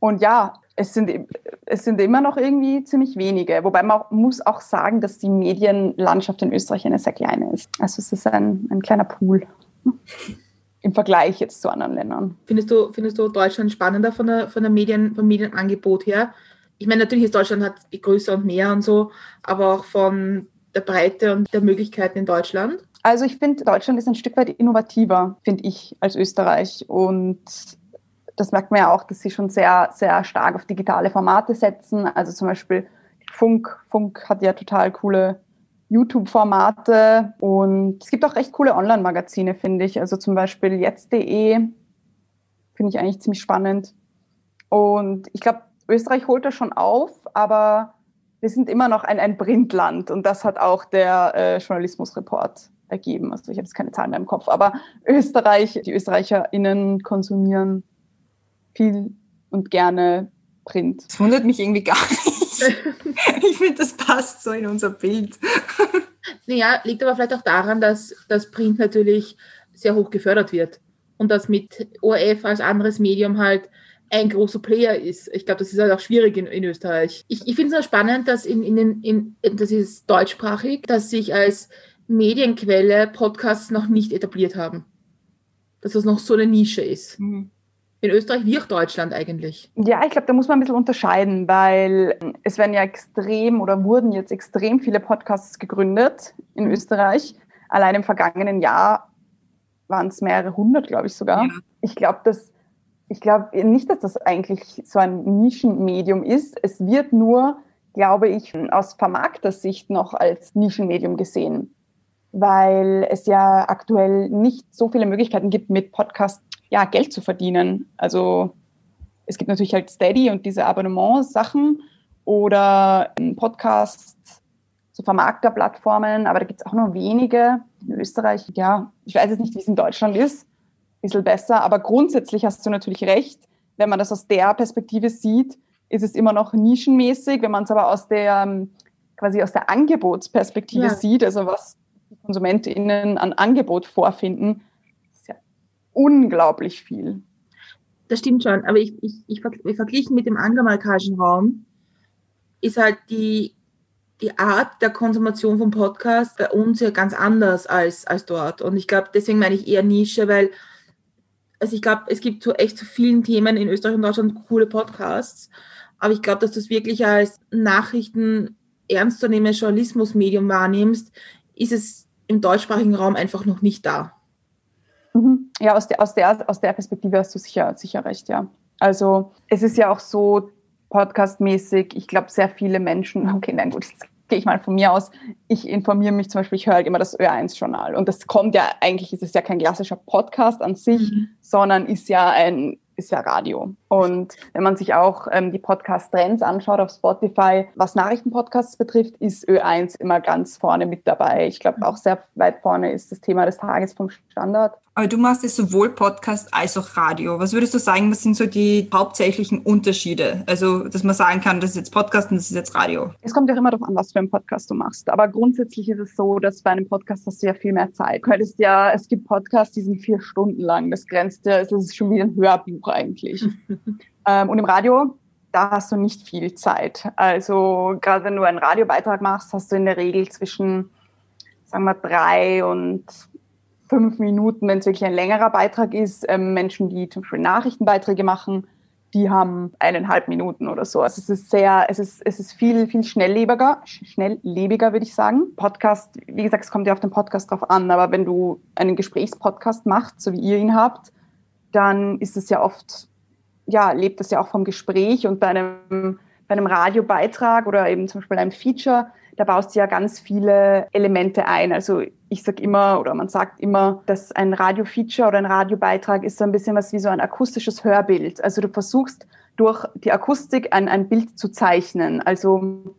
Speaker 4: Und ja, es sind, es sind immer noch irgendwie ziemlich wenige. Wobei man auch, muss auch sagen, dass die Medienlandschaft in Österreich eine sehr kleine ist. Also es ist ein, ein kleiner Pool im Vergleich jetzt zu anderen Ländern.
Speaker 3: Findest du, findest du Deutschland spannender von der, von der Medien, vom Medienangebot her? Ich meine, natürlich ist Deutschland hat größer und mehr und so, aber auch von der Breite und der Möglichkeiten in Deutschland?
Speaker 4: Also ich finde, Deutschland ist ein Stück weit innovativer, finde ich, als Österreich. Und das merkt man ja auch, dass sie schon sehr, sehr stark auf digitale Formate setzen. Also zum Beispiel Funk. Funk hat ja total coole YouTube-Formate und es gibt auch recht coole Online-Magazine, finde ich. Also zum Beispiel jetzt.de finde ich eigentlich ziemlich spannend. Und ich glaube, Österreich holt das schon auf, aber wir sind immer noch ein, ein Printland und das hat auch der äh, Journalismusreport ergeben. Also ich habe jetzt keine Zahlen mehr im Kopf, aber Österreich, die ÖsterreicherInnen konsumieren viel und gerne Print.
Speaker 2: Das wundert mich irgendwie gar nicht. ich finde, das passt so in unser Bild.
Speaker 3: Naja, liegt aber vielleicht auch daran, dass das Print natürlich sehr hoch gefördert wird und das mit ORF als anderes Medium halt ein großer Player ist. Ich glaube, das ist halt auch schwierig in, in Österreich. Ich, ich finde es auch spannend, dass in, in, in, das ist deutschsprachig, dass sich als Medienquelle Podcasts noch nicht etabliert haben. Dass das noch so eine Nische ist. Mhm. In Österreich wie auch Deutschland eigentlich.
Speaker 4: Ja, ich glaube, da muss man ein bisschen unterscheiden, weil es werden ja extrem oder wurden jetzt extrem viele Podcasts gegründet in mhm. Österreich. Allein im vergangenen Jahr waren es mehrere hundert, glaube ich sogar. Ja. Ich glaube, dass ich glaube nicht, dass das eigentlich so ein Nischenmedium ist. Es wird nur, glaube ich, aus Vermarktersicht noch als Nischenmedium gesehen, weil es ja aktuell nicht so viele Möglichkeiten gibt, mit Podcasts ja, Geld zu verdienen. Also es gibt natürlich halt Steady und diese Abonnement-Sachen oder Podcasts, so Vermarkterplattformen, aber da gibt es auch nur wenige. In Österreich, ja, ich weiß jetzt nicht, wie es in Deutschland ist, bisschen besser, aber grundsätzlich hast du natürlich recht. Wenn man das aus der Perspektive sieht, ist es immer noch nischenmäßig. Wenn man es aber aus der quasi aus der Angebotsperspektive ja. sieht, also was die KonsumentInnen an Angebot vorfinden, unglaublich viel.
Speaker 3: Das stimmt schon, aber ich, ich, ich, ich verglichen mit dem angloamerikanischen Raum ist halt die, die Art der Konsumation von Podcasts bei uns ja ganz anders als, als dort. Und ich glaube, deswegen meine ich eher Nische, weil also ich glaube, es gibt so echt zu vielen Themen in Österreich und Deutschland coole Podcasts, aber ich glaube, dass du es wirklich als Nachrichten ernstzunehmendes Journalismusmedium wahrnimmst, ist es im deutschsprachigen Raum einfach noch nicht da.
Speaker 4: Mhm. Ja, aus der, aus, der, aus der Perspektive hast du sicher, sicher recht, ja. Also es ist ja auch so podcastmäßig, ich glaube, sehr viele Menschen, okay, nein, gut, jetzt gehe ich mal von mir aus, ich informiere mich zum Beispiel, ich höre halt immer das Ö1-Journal und das kommt ja, eigentlich ist es ja kein klassischer Podcast an sich, mhm. sondern ist ja ein ist ja Radio. Und wenn man sich auch ähm, die Podcast-Trends anschaut auf Spotify, was Nachrichtenpodcasts betrifft, ist Ö1 immer ganz vorne mit dabei. Ich glaube, auch sehr weit vorne ist das Thema des Tages vom Standard.
Speaker 2: Aber du machst jetzt sowohl Podcast als auch Radio. Was würdest du sagen, was sind so die hauptsächlichen Unterschiede? Also, dass man sagen kann, das ist jetzt Podcast und das ist jetzt Radio.
Speaker 4: Es kommt ja immer darauf an, was für einen Podcast du machst. Aber grundsätzlich ist es so, dass bei einem Podcast hast du ja viel mehr Zeit. Du könntest ja, es gibt Podcasts, die sind vier Stunden lang. Das grenzt ja, das ist schon wie ein Hörbuch eigentlich. ähm, und im Radio, da hast du nicht viel Zeit. Also, gerade wenn du einen Radiobeitrag machst, hast du in der Regel zwischen, sagen wir, drei und fünf Minuten, wenn es wirklich ein längerer Beitrag ist. Ähm, Menschen, die zum Beispiel Nachrichtenbeiträge machen, die haben eineinhalb Minuten oder so. Also es ist sehr, es ist, es ist viel, viel schnelllebiger, schnelllebiger, würde ich sagen. Podcast, wie gesagt, es kommt ja auf den Podcast drauf an, aber wenn du einen Gesprächspodcast machst, so wie ihr ihn habt, dann ist es ja oft, ja, lebt das ja auch vom Gespräch und bei einem, bei einem Radiobeitrag oder eben zum Beispiel einem Feature, da baust du ja ganz viele Elemente ein. Also ich sage immer oder man sagt immer, dass ein Radiofeature oder ein Radiobeitrag ist so ein bisschen was wie so ein akustisches Hörbild. Also du versuchst durch die Akustik ein, ein Bild zu zeichnen. Also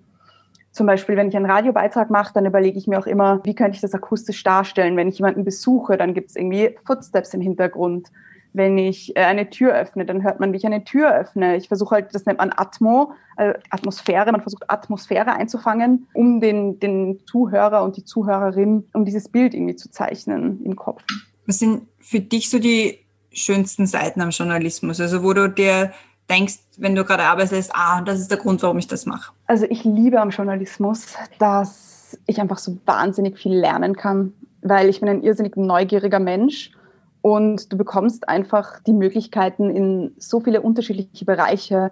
Speaker 4: zum Beispiel, wenn ich einen Radiobeitrag mache, dann überlege ich mir auch immer, wie könnte ich das akustisch darstellen. Wenn ich jemanden besuche, dann gibt es irgendwie Footsteps im Hintergrund wenn ich äh, eine Tür öffne, dann hört man, wie ich eine Tür öffne. Ich versuche halt, das nennt man Atmo, äh, Atmosphäre, man versucht Atmosphäre einzufangen, um den, den Zuhörer und die Zuhörerin, um dieses Bild irgendwie zu zeichnen im Kopf.
Speaker 2: Was sind für dich so die schönsten Seiten am Journalismus? Also wo du dir denkst, wenn du gerade arbeitest, ah, das ist der Grund, warum ich das mache?
Speaker 4: Also ich liebe am Journalismus, dass ich einfach so wahnsinnig viel lernen kann, weil ich bin ein irrsinnig neugieriger Mensch und du bekommst einfach die Möglichkeiten, in so viele unterschiedliche Bereiche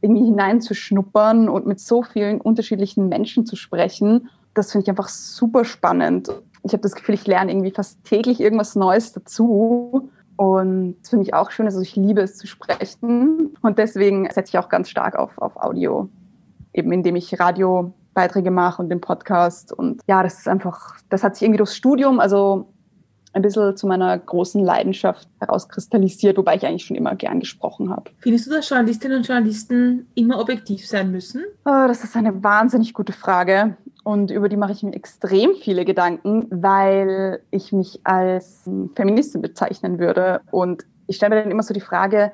Speaker 4: irgendwie hineinzuschnuppern und mit so vielen unterschiedlichen Menschen zu sprechen. Das finde ich einfach super spannend. Ich habe das Gefühl, ich lerne irgendwie fast täglich irgendwas Neues dazu. Und das finde ich auch schön. Also ich liebe es zu sprechen. Und deswegen setze ich auch ganz stark auf, auf Audio, eben indem ich Radiobeiträge mache und den Podcast. Und ja, das ist einfach, das hat sich irgendwie durchs Studium, also ein bisschen zu meiner großen Leidenschaft herauskristallisiert, wobei ich eigentlich schon immer gern gesprochen habe.
Speaker 3: Findest du, dass Journalistinnen und Journalisten immer objektiv sein müssen?
Speaker 4: Oh, das ist eine wahnsinnig gute Frage und über die mache ich mir extrem viele Gedanken, weil ich mich als Feministin bezeichnen würde. Und ich stelle mir dann immer so die Frage,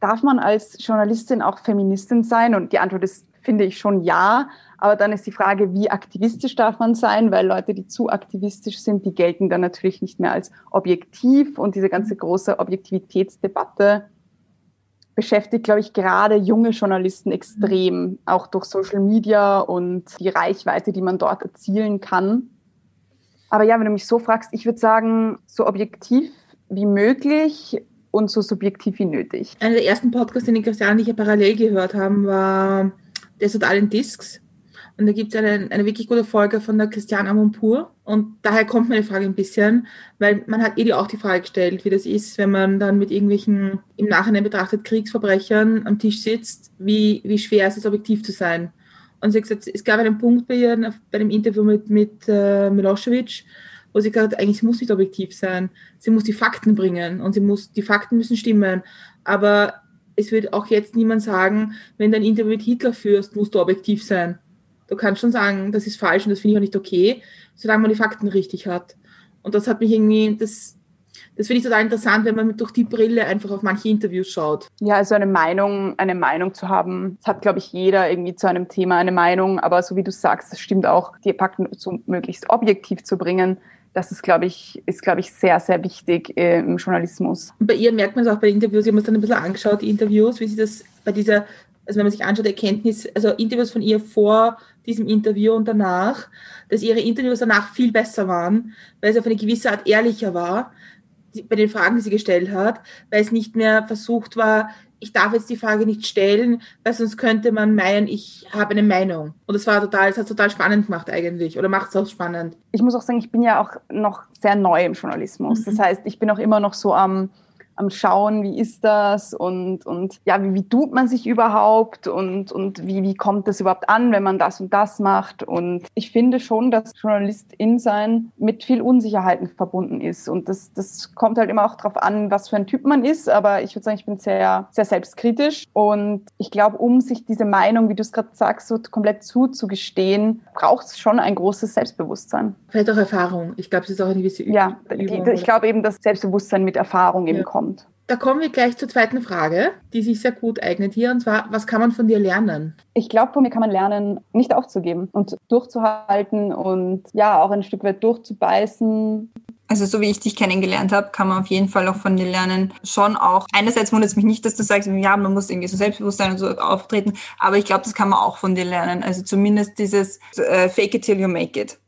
Speaker 4: darf man als Journalistin auch Feministin sein? Und die Antwort ist, finde ich schon ja. Aber dann ist die Frage, wie aktivistisch darf man sein? Weil Leute, die zu aktivistisch sind, die gelten dann natürlich nicht mehr als objektiv. Und diese ganze große Objektivitätsdebatte beschäftigt, glaube ich, gerade junge Journalisten extrem, auch durch Social Media und die Reichweite, die man dort erzielen kann. Aber ja, wenn du mich so fragst, ich würde sagen, so objektiv wie möglich und so subjektiv wie nötig.
Speaker 3: Einer der ersten Podcasts, den Christian und ich ja parallel gehört haben, war der Totalen Discs. Und da gibt es eine, eine wirklich gute Folge von der Christiane Amonpour. Und daher kommt meine Frage ein bisschen, weil man hat ihr auch die Frage gestellt, wie das ist, wenn man dann mit irgendwelchen im Nachhinein betrachtet Kriegsverbrechern am Tisch sitzt, wie, wie schwer es ist, objektiv zu sein. Und sie hat gesagt, es gab einen Punkt bei ihr, bei dem Interview mit, mit äh, Milosevic, wo sie gesagt hat, eigentlich muss nicht objektiv sein. Sie muss die Fakten bringen und sie muss, die Fakten müssen stimmen. Aber es wird auch jetzt niemand sagen, wenn du ein Interview mit Hitler führst, musst du objektiv sein. Du kannst schon sagen, das ist falsch und das finde ich auch nicht okay, solange man die Fakten richtig hat. Und das hat mich irgendwie, das, das finde ich total interessant, wenn man durch die Brille einfach auf manche Interviews schaut.
Speaker 4: Ja, also eine Meinung, eine Meinung zu haben, das hat, glaube ich, jeder irgendwie zu einem Thema eine Meinung, aber so wie du sagst, das stimmt auch, die Fakten so möglichst objektiv zu bringen, das ist, glaube ich, ist, glaube ich, sehr, sehr wichtig äh, im Journalismus.
Speaker 3: Und bei ihr merkt man es auch bei Interviews, ich habe mir dann ein bisschen angeschaut, die Interviews, wie sie das bei dieser, also wenn man sich anschaut, Erkenntnis, also Interviews von ihr vor diesem Interview und danach, dass ihre Interviews danach viel besser waren, weil es auf eine gewisse Art ehrlicher war, bei den Fragen, die sie gestellt hat, weil es nicht mehr versucht war, ich darf jetzt die Frage nicht stellen, weil sonst könnte man meinen, ich habe eine Meinung. Und es war total, es hat total spannend gemacht eigentlich oder macht es auch spannend.
Speaker 4: Ich muss auch sagen, ich bin ja auch noch sehr neu im Journalismus. Mhm. Das heißt, ich bin auch immer noch so am am Schauen, wie ist das und, und ja, wie, wie tut man sich überhaupt und, und wie, wie kommt das überhaupt an, wenn man das und das macht. Und ich finde schon, dass Journalistin sein mit viel Unsicherheiten verbunden ist. Und das, das kommt halt immer auch darauf an, was für ein Typ man ist. Aber ich würde sagen, ich bin sehr, sehr selbstkritisch. Und ich glaube, um sich diese Meinung, wie du es gerade sagst, so komplett zuzugestehen, braucht es schon ein großes Selbstbewusstsein.
Speaker 3: Vielleicht auch Erfahrung. Ich glaube, es ist auch eine gewisse
Speaker 4: Übung. Ja, ich glaube eben, dass Selbstbewusstsein mit Erfahrung eben ja. kommt kommt.
Speaker 3: Da kommen wir gleich zur zweiten Frage, die sich sehr gut eignet hier. Und zwar, was kann man von dir lernen?
Speaker 4: Ich glaube, von mir kann man lernen, nicht aufzugeben und durchzuhalten und ja, auch ein Stück weit durchzubeißen.
Speaker 2: Also so wie ich dich kennengelernt habe, kann man auf jeden Fall auch von dir lernen. Schon auch. Einerseits wundert es mich nicht, dass du sagst, ja, man muss irgendwie so selbstbewusst sein und so auftreten, aber ich glaube, das kann man auch von dir lernen. Also zumindest dieses äh, Fake it till you make it.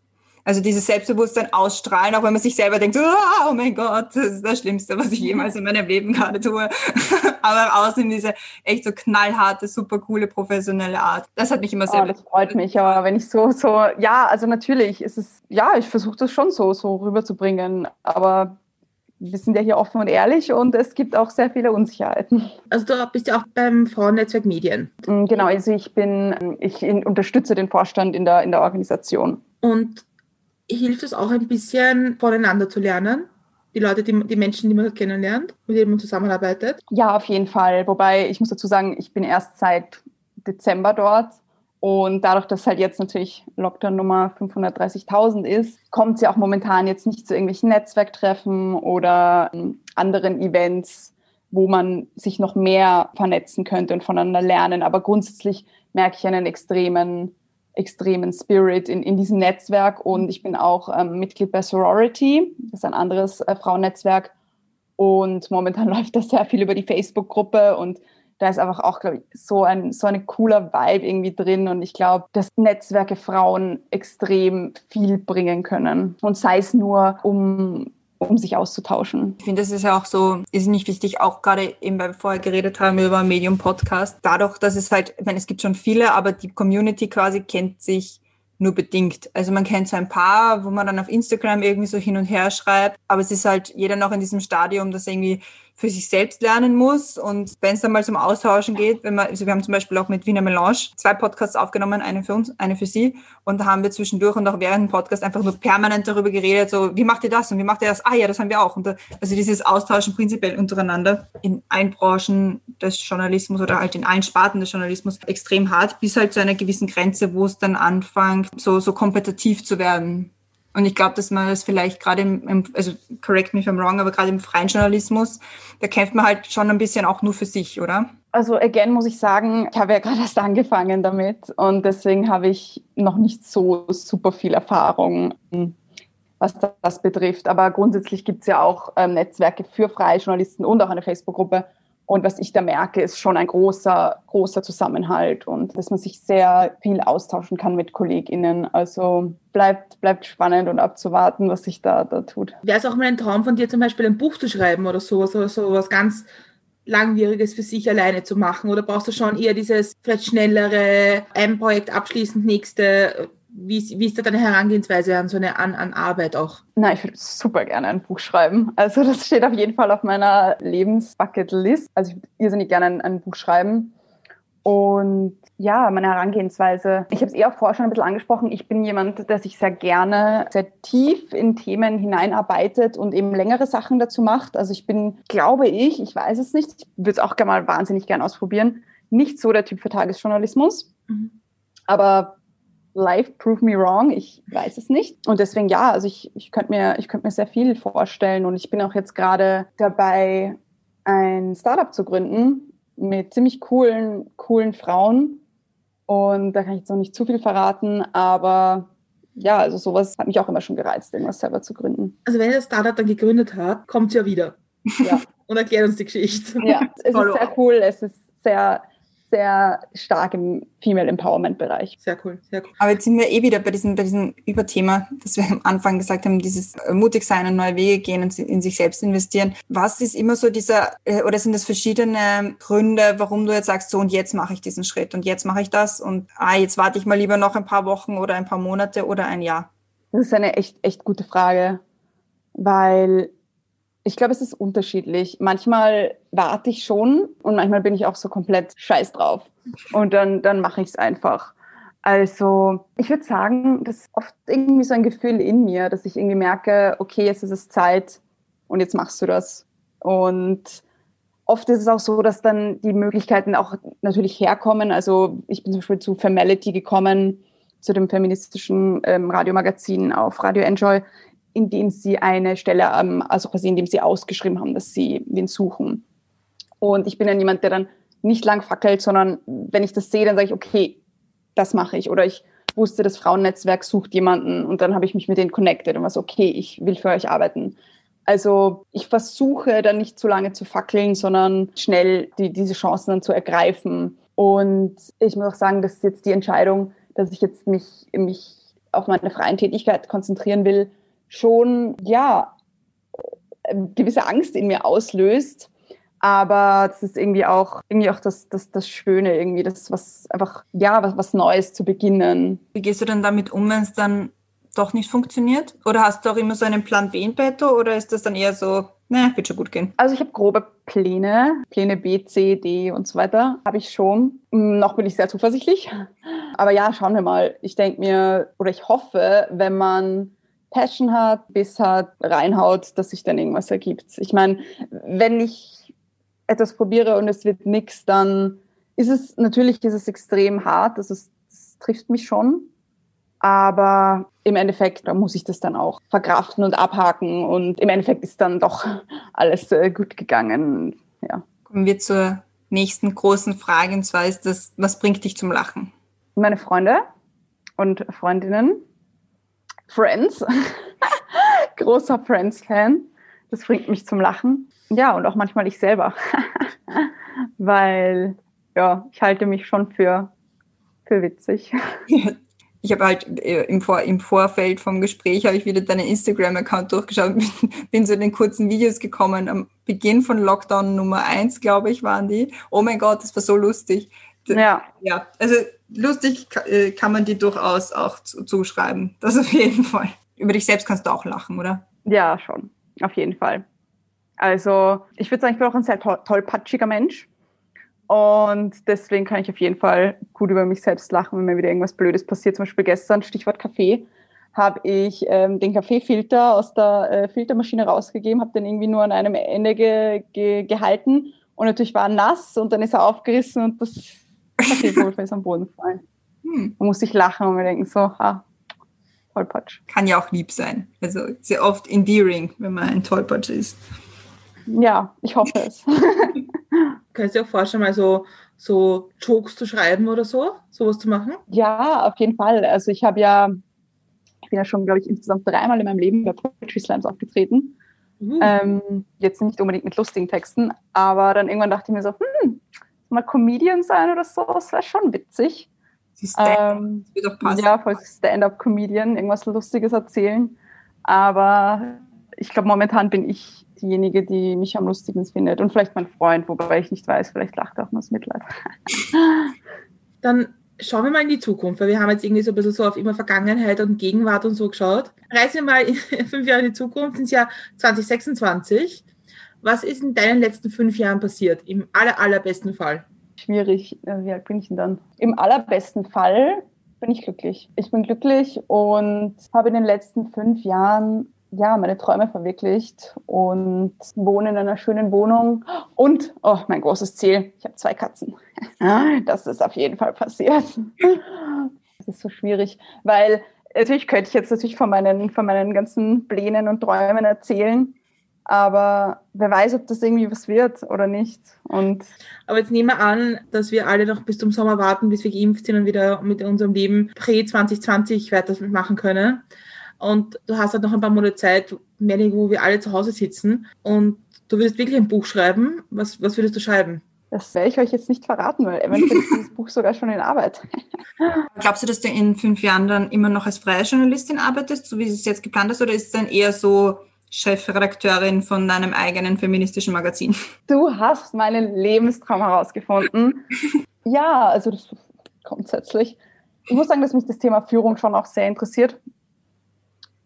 Speaker 2: Also dieses Selbstbewusstsein ausstrahlen, auch wenn man sich selber denkt, oh, mein Gott, das ist das Schlimmste, was ich jemals in meinem Leben gerade tue. Aber außerdem diese echt so knallharte, super coole, professionelle Art. Das hat mich immer sehr...
Speaker 4: Oh, das freut mich, aber wenn ich so, so, ja, also natürlich ist es, ja, ich versuche das schon so, so rüberzubringen, aber wir sind ja hier offen und ehrlich und es gibt auch sehr viele Unsicherheiten.
Speaker 3: Also du bist ja auch beim Frauennetzwerk Medien.
Speaker 4: Mm, genau, also ich bin, ich unterstütze den Vorstand in der, in der Organisation.
Speaker 3: Und hilft es auch ein bisschen voneinander zu lernen. Die Leute, die, die Menschen, die man kennenlernt, mit denen man zusammenarbeitet.
Speaker 4: Ja, auf jeden Fall. Wobei ich muss dazu sagen, ich bin erst seit Dezember dort. Und dadurch, dass halt jetzt natürlich Lockdown Nummer 530.000 ist, kommt es ja auch momentan jetzt nicht zu irgendwelchen Netzwerktreffen oder ähm, anderen Events, wo man sich noch mehr vernetzen könnte und voneinander lernen. Aber grundsätzlich merke ich einen extremen extremen Spirit in, in diesem Netzwerk. Und ich bin auch ähm, Mitglied bei Sorority, das ist ein anderes äh, Frauennetzwerk. Und momentan läuft das sehr viel über die Facebook-Gruppe. Und da ist einfach auch, glaube ich, so ein, so ein cooler Vibe irgendwie drin. Und ich glaube, dass Netzwerke Frauen extrem viel bringen können. Und sei es nur, um um sich auszutauschen.
Speaker 2: Ich finde, das ist ja auch so, ist nicht wichtig, auch gerade eben, weil wir vorher geredet haben über Medium-Podcast. Dadurch, dass es halt, ich meine, es gibt schon viele, aber die Community quasi kennt sich nur bedingt. Also man kennt so ein paar, wo man dann auf Instagram irgendwie so hin und her schreibt, aber es ist halt jeder noch in diesem Stadium, dass irgendwie für sich selbst lernen muss. Und wenn es dann mal zum Austauschen geht, wenn man, also wir haben zum Beispiel auch mit Wiener Melange zwei Podcasts aufgenommen, eine für uns, eine für sie. Und da haben wir zwischendurch und auch während dem Podcast einfach nur permanent darüber geredet, so, wie macht ihr das und wie macht ihr das? Ah ja, das haben wir auch. Und da, also dieses Austauschen prinzipiell untereinander in allen Branchen des Journalismus oder halt in allen Sparten des Journalismus extrem hart, bis halt zu einer gewissen Grenze, wo es dann anfängt, so, so kompetitiv zu werden. Und ich glaube, dass man das vielleicht gerade im, im, also correct me if I'm wrong, aber gerade im freien Journalismus, da kämpft man halt schon ein bisschen auch nur für sich, oder?
Speaker 4: Also again muss ich sagen, ich habe ja gerade erst angefangen damit und deswegen habe ich noch nicht so super viel Erfahrung, was das betrifft. Aber grundsätzlich gibt es ja auch ähm, Netzwerke für freie Journalisten und auch eine Facebook-Gruppe, und was ich da merke, ist schon ein großer, großer Zusammenhalt und dass man sich sehr viel austauschen kann mit KollegInnen. Also bleibt, bleibt spannend und abzuwarten, was sich da, da tut.
Speaker 3: Wäre es auch mal ein Traum von dir, zum Beispiel ein Buch zu schreiben oder sowas oder sowas ganz Langwieriges für sich alleine zu machen? Oder brauchst du schon eher dieses vielleicht schnellere, ein Projekt abschließend, nächste? Wie, wie ist da deine Herangehensweise an so eine an, an Arbeit auch?
Speaker 4: Na, ich würde super gerne ein Buch schreiben. Also das steht auf jeden Fall auf meiner Lebensbucketlist. Also ich würde irrsinnig gerne ein, ein Buch schreiben. Und ja, meine Herangehensweise. Ich habe es eher vorher schon ein bisschen angesprochen. Ich bin jemand, der sich sehr gerne sehr tief in Themen hineinarbeitet und eben längere Sachen dazu macht. Also ich bin, glaube ich, ich weiß es nicht, ich würde es auch gerne mal wahnsinnig gerne ausprobieren, nicht so der Typ für Tagesjournalismus. Mhm. Aber life prove me wrong, ich weiß es nicht. Und deswegen ja, also ich, ich könnte mir, ich mir sehr viel vorstellen und ich bin auch jetzt gerade dabei, ein Startup zu gründen mit ziemlich coolen, coolen Frauen. Und da kann ich jetzt noch nicht zu viel verraten, aber ja, also sowas hat mich auch immer schon gereizt, irgendwas selber zu gründen.
Speaker 3: Also wenn ihr das Startup dann gegründet hat, kommt ja wieder. Ja. und erklärt uns die Geschichte.
Speaker 4: Ja, es ist sehr cool, es ist sehr sehr stark im Female Empowerment Bereich.
Speaker 3: Sehr cool, sehr cool.
Speaker 2: Aber jetzt sind wir eh wieder bei diesem, bei diesem Überthema, das wir am Anfang gesagt haben, dieses mutig sein und neue Wege gehen und in sich selbst investieren. Was ist immer so dieser, äh, oder sind das verschiedene Gründe, warum du jetzt sagst, so und jetzt mache ich diesen Schritt und jetzt mache ich das und ah, jetzt warte ich mal lieber noch ein paar Wochen oder ein paar Monate oder ein Jahr?
Speaker 4: Das ist eine echt, echt gute Frage, weil ich glaube, es ist unterschiedlich. Manchmal warte ich schon und manchmal bin ich auch so komplett scheiß drauf. Und dann, dann mache ich es einfach. Also ich würde sagen, das ist oft irgendwie so ein Gefühl in mir, dass ich irgendwie merke, okay, jetzt ist es Zeit und jetzt machst du das. Und oft ist es auch so, dass dann die Möglichkeiten auch natürlich herkommen. Also ich bin zum Beispiel zu Femality gekommen, zu dem feministischen ähm, Radiomagazin auf Radio Enjoy, indem sie eine Stelle, ähm, also quasi indem sie ausgeschrieben haben, dass sie wen suchen. Und ich bin dann jemand, der dann nicht lang fackelt, sondern wenn ich das sehe, dann sage ich, okay, das mache ich. Oder ich wusste, das Frauennetzwerk sucht jemanden und dann habe ich mich mit denen connected und war so, okay, ich will für euch arbeiten. Also ich versuche dann nicht zu lange zu fackeln, sondern schnell die, diese Chancen dann zu ergreifen. Und ich muss auch sagen, das ist jetzt die Entscheidung, dass ich jetzt mich, mich auf meine freien Tätigkeit konzentrieren will, schon, ja, gewisse Angst in mir auslöst. Aber das ist irgendwie auch, irgendwie auch das, das, das Schöne, irgendwie das, was einfach, ja, was, was Neues zu beginnen.
Speaker 2: Wie gehst du denn damit um, wenn es dann doch nicht funktioniert? Oder hast du auch immer so einen Plan B in petto oder ist das dann eher so, ne, wird schon gut gehen?
Speaker 4: Also ich habe grobe Pläne, Pläne B, C, D und so weiter, habe ich schon. Noch bin ich sehr zuversichtlich. Aber ja, schauen wir mal. Ich denke mir, oder ich hoffe, wenn man Passion hat, Biss hat, reinhaut, dass sich dann irgendwas ergibt. Ich meine, wenn ich etwas probiere und es wird nichts, dann ist es natürlich ist es extrem hart, das, ist, das trifft mich schon. Aber im Endeffekt da muss ich das dann auch verkraften und abhaken und im Endeffekt ist dann doch alles äh, gut gegangen. Ja.
Speaker 2: Kommen wir zur nächsten großen Frage und zwar ist das, was bringt dich zum Lachen?
Speaker 4: Meine Freunde und Freundinnen Friends. Großer Friends-Fan. Das bringt mich zum Lachen. Ja, und auch manchmal ich selber. Weil, ja, ich halte mich schon für, für witzig.
Speaker 2: Ich habe halt äh, im, Vor im Vorfeld vom Gespräch habe ich wieder deinen Instagram-Account durchgeschaut und bin, zu den kurzen Videos gekommen. Am Beginn von Lockdown Nummer eins, glaube ich, waren die. Oh mein Gott, das war so lustig.
Speaker 4: Ja.
Speaker 2: Ja, also lustig äh, kann man die durchaus auch zuschreiben. Das auf jeden Fall. Über dich selbst kannst du auch lachen, oder?
Speaker 4: Ja, schon. Auf jeden Fall. Also ich würde sagen, ich bin auch ein sehr toll, tollpatschiger Mensch. Und deswegen kann ich auf jeden Fall gut über mich selbst lachen, wenn mir wieder irgendwas Blödes passiert. Zum Beispiel gestern, Stichwort Kaffee, habe ich ähm, den Kaffeefilter aus der äh, Filtermaschine rausgegeben, habe den irgendwie nur an einem Ende ge ge gehalten und natürlich war er nass und dann ist er aufgerissen und das Kaffeepulver ist am Boden gefallen. Hm. Man muss sich lachen und mir denken so, ah, Tollpatsch.
Speaker 2: Kann ja auch lieb sein. Also sehr oft endearing, wenn man ein Tollpatsch ist.
Speaker 4: Ja, ich hoffe es.
Speaker 3: Kannst du dir auch vorstellen, mal so, so Jokes zu schreiben oder so, sowas zu machen?
Speaker 4: Ja, auf jeden Fall. Also ich habe ja, ich bin ja schon, glaube ich, insgesamt dreimal in meinem Leben bei Poetry Slams aufgetreten. Uh. Ähm, jetzt nicht unbedingt mit lustigen Texten, aber dann irgendwann dachte ich mir so, hm, mal Comedian sein oder so, das wäre schon witzig. Ähm. Ja, voll Stand-up-Comedian, irgendwas Lustiges erzählen. Aber ich glaube, momentan bin ich diejenige, die mich am lustigsten findet. Und vielleicht mein Freund, wobei ich nicht weiß, vielleicht lacht er auch nur das Mitleid.
Speaker 3: Dann schauen wir mal in die Zukunft, weil wir haben jetzt irgendwie so ein bisschen so auf immer Vergangenheit und Gegenwart und so geschaut. Reisen wir mal in fünf Jahre in die Zukunft, ins Jahr 2026. Was ist in deinen letzten fünf Jahren passiert, im aller, allerbesten Fall?
Speaker 4: Schwierig, äh, wie alt bin ich denn dann? Im allerbesten Fall bin ich glücklich. Ich bin glücklich und habe in den letzten fünf Jahren ja, meine Träume verwirklicht und wohne in einer schönen Wohnung. Und, oh, mein großes Ziel, ich habe zwei Katzen. Das ist auf jeden Fall passiert. Das ist so schwierig, weil natürlich könnte ich jetzt natürlich von meinen, von meinen ganzen Plänen und Träumen erzählen, aber wer weiß, ob das irgendwie was wird oder nicht. Und
Speaker 3: aber jetzt nehmen wir an, dass wir alle noch bis zum Sommer warten, bis wir geimpft sind und wieder mit unserem Leben pre-2020 weitermachen können. Und du hast halt noch ein paar Monate Zeit, mehr wo wir alle zu Hause sitzen. Und du würdest wirklich ein Buch schreiben. Was, was würdest du schreiben?
Speaker 4: Das werde ich euch jetzt nicht verraten, weil eventuell ist dieses Buch sogar schon in Arbeit.
Speaker 2: Glaubst du, dass du in fünf Jahren dann immer noch als freie Journalistin arbeitest, so wie es jetzt geplant hast, oder ist es dann eher so Chefredakteurin von deinem eigenen feministischen Magazin?
Speaker 4: Du hast meinen Lebenstraum herausgefunden. ja, also das grundsätzlich. Ich muss sagen, dass mich das Thema Führung schon auch sehr interessiert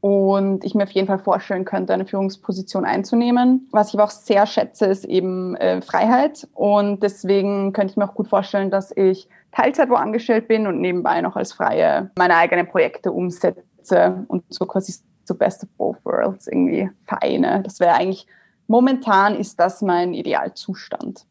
Speaker 4: und ich mir auf jeden Fall vorstellen könnte, eine Führungsposition einzunehmen. Was ich aber auch sehr schätze, ist eben äh, Freiheit. Und deswegen könnte ich mir auch gut vorstellen, dass ich Teilzeit wo angestellt bin und nebenbei noch als Freie meine eigenen Projekte umsetze und so quasi so Best of Both Worlds irgendwie vereine. Das wäre eigentlich, momentan ist das mein Idealzustand.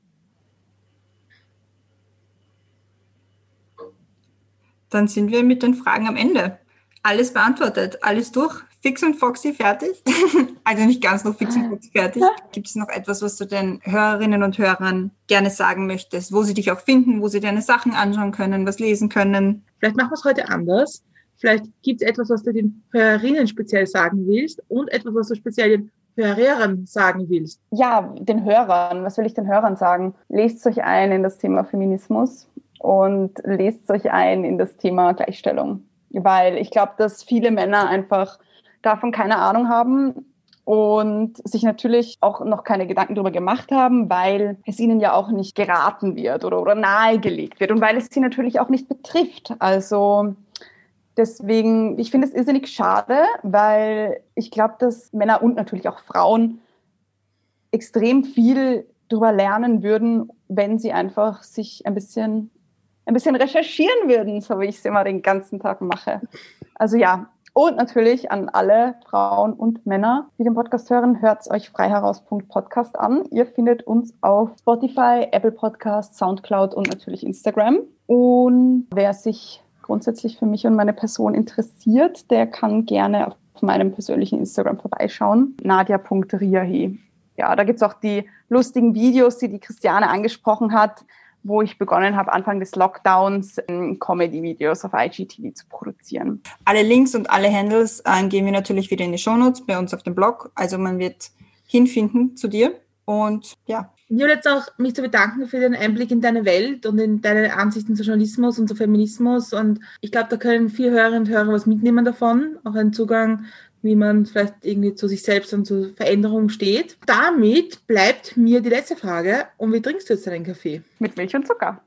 Speaker 2: Dann sind wir mit den Fragen am Ende alles beantwortet, alles durch. Fix und Foxy fertig. also nicht ganz noch fix und foxy fertig. Gibt es noch etwas, was du den Hörerinnen und Hörern gerne sagen möchtest, wo sie dich auch finden, wo sie deine Sachen anschauen können, was lesen können?
Speaker 3: Vielleicht machen wir es heute anders. Vielleicht gibt es etwas, was du den Hörerinnen speziell sagen willst und etwas, was du speziell den Hörern sagen willst.
Speaker 4: Ja, den Hörern. Was will ich den Hörern sagen? Lest euch ein in das Thema Feminismus und lest euch ein in das Thema Gleichstellung weil ich glaube, dass viele Männer einfach davon keine Ahnung haben und sich natürlich auch noch keine Gedanken darüber gemacht haben, weil es ihnen ja auch nicht geraten wird oder, oder nahegelegt wird und weil es sie natürlich auch nicht betrifft. Also deswegen, ich finde es irrsinnig schade, weil ich glaube, dass Männer und natürlich auch Frauen extrem viel darüber lernen würden, wenn sie einfach sich ein bisschen ein bisschen recherchieren würden, so wie ich es immer den ganzen Tag mache. Also ja, und natürlich an alle Frauen und Männer, die den Podcast hören, hört euch freiheraus.podcast an. Ihr findet uns auf Spotify, Apple Podcasts, Soundcloud und natürlich Instagram. Und wer sich grundsätzlich für mich und meine Person interessiert, der kann gerne auf meinem persönlichen Instagram vorbeischauen. nadia.riahi. Ja, da gibt es auch die lustigen Videos, die die Christiane angesprochen hat wo ich begonnen habe, Anfang des Lockdowns ähm, Comedy-Videos auf IGTV zu produzieren.
Speaker 2: Alle Links und alle Handles äh, gehen wir natürlich wieder in die Shownotes bei uns auf dem Blog. Also man wird hinfinden zu dir. Und ja.
Speaker 3: Will jetzt auch mich zu bedanken für den Einblick in deine Welt und in deine Ansichten zu Journalismus und zu Feminismus. Und ich glaube, da können viele Hörerinnen und Hörer was mitnehmen davon. Auch einen Zugang wie man vielleicht irgendwie zu sich selbst und zur Veränderung steht. Damit bleibt mir die letzte Frage. Und wie trinkst du jetzt deinen Kaffee?
Speaker 4: Mit Milch und Zucker.